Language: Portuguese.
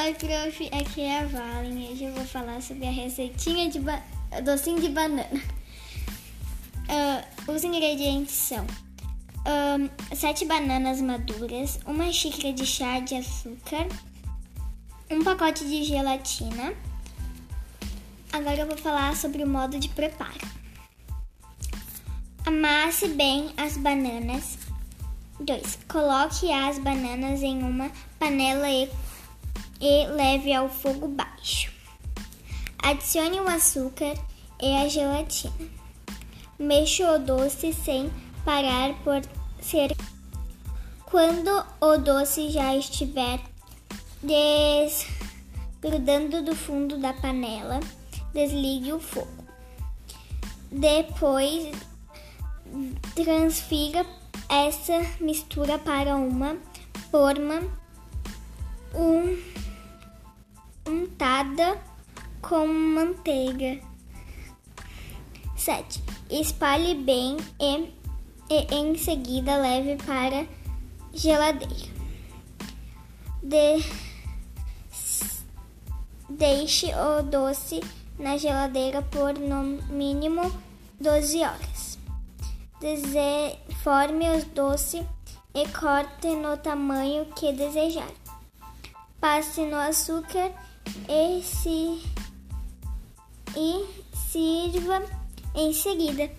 Oi, prof, aqui é a Valen. Hoje eu vou falar sobre a receitinha de docinho de banana. Uh, os ingredientes são uh, sete bananas maduras, uma xícara de chá de açúcar, um pacote de gelatina. Agora eu vou falar sobre o modo de preparo. Amasse bem as bananas. 2. Coloque as bananas em uma panela e e leve ao fogo baixo. Adicione o açúcar e a gelatina. Mexa o doce sem parar por ser. Quando o doce já estiver desgrudando do fundo da panela, desligue o fogo. Depois, transfira essa mistura para uma forma um untada com manteiga. 7. Espalhe bem e, e, em seguida leve para geladeira. De, deixe o doce na geladeira por no mínimo 12 horas. Forme os doces e corte no tamanho que desejar. Passe no açúcar e, se, e sirva em seguida.